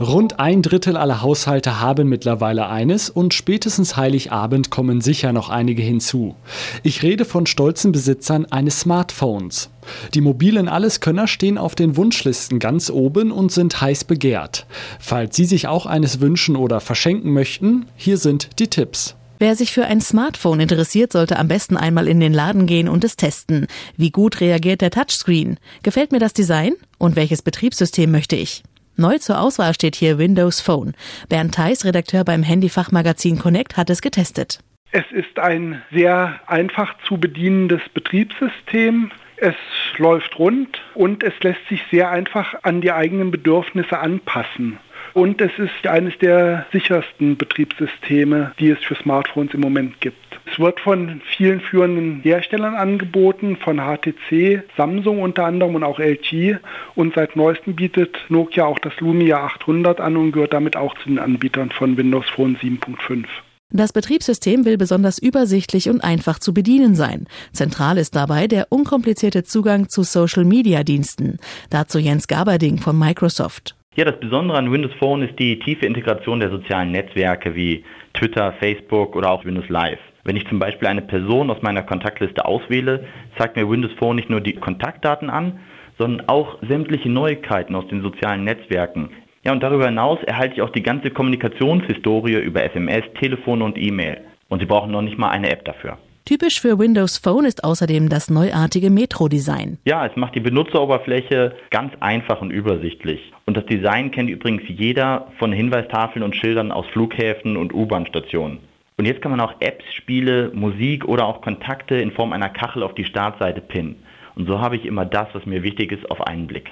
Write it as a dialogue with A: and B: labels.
A: Rund ein Drittel aller Haushalte haben mittlerweile eines und spätestens Heiligabend kommen sicher noch einige hinzu. Ich rede von stolzen Besitzern eines Smartphones. Die mobilen Alleskönner stehen auf den Wunschlisten ganz oben und sind heiß begehrt. Falls Sie sich auch eines wünschen oder verschenken möchten, hier sind die Tipps.
B: Wer sich für ein Smartphone interessiert, sollte am besten einmal in den Laden gehen und es testen. Wie gut reagiert der Touchscreen? Gefällt mir das Design? Und welches Betriebssystem möchte ich? Neu zur Auswahl steht hier Windows Phone. Bernd Theis, Redakteur beim Handyfachmagazin Connect, hat es getestet.
C: Es ist ein sehr einfach zu bedienendes Betriebssystem. Es läuft rund und es lässt sich sehr einfach an die eigenen Bedürfnisse anpassen. Und es ist eines der sichersten Betriebssysteme, die es für Smartphones im Moment gibt. Es wird von vielen führenden Herstellern angeboten, von HTC, Samsung unter anderem und auch LG. Und seit neuestem bietet Nokia auch das Lumia 800 an und gehört damit auch zu den Anbietern von Windows Phone 7.5.
B: Das Betriebssystem will besonders übersichtlich und einfach zu bedienen sein. Zentral ist dabei der unkomplizierte Zugang zu Social-Media-Diensten. Dazu Jens Gaberding von Microsoft.
D: Ja, das Besondere an Windows Phone ist die tiefe Integration der sozialen Netzwerke wie Twitter, Facebook oder auch Windows Live. Wenn ich zum Beispiel eine Person aus meiner Kontaktliste auswähle, zeigt mir Windows Phone nicht nur die Kontaktdaten an, sondern auch sämtliche Neuigkeiten aus den sozialen Netzwerken. Ja, und darüber hinaus erhalte ich auch die ganze Kommunikationshistorie über SMS, Telefon und E-Mail. Und Sie brauchen noch nicht mal eine App dafür.
B: Typisch für Windows Phone ist außerdem das neuartige Metro-Design.
D: Ja, es macht die Benutzeroberfläche ganz einfach und übersichtlich. Und das Design kennt übrigens jeder von Hinweistafeln und Schildern aus Flughäfen und U-Bahn-Stationen. Und jetzt kann man auch Apps, Spiele, Musik oder auch Kontakte in Form einer Kachel auf die Startseite pinnen. Und so habe ich immer das, was mir wichtig ist, auf einen Blick.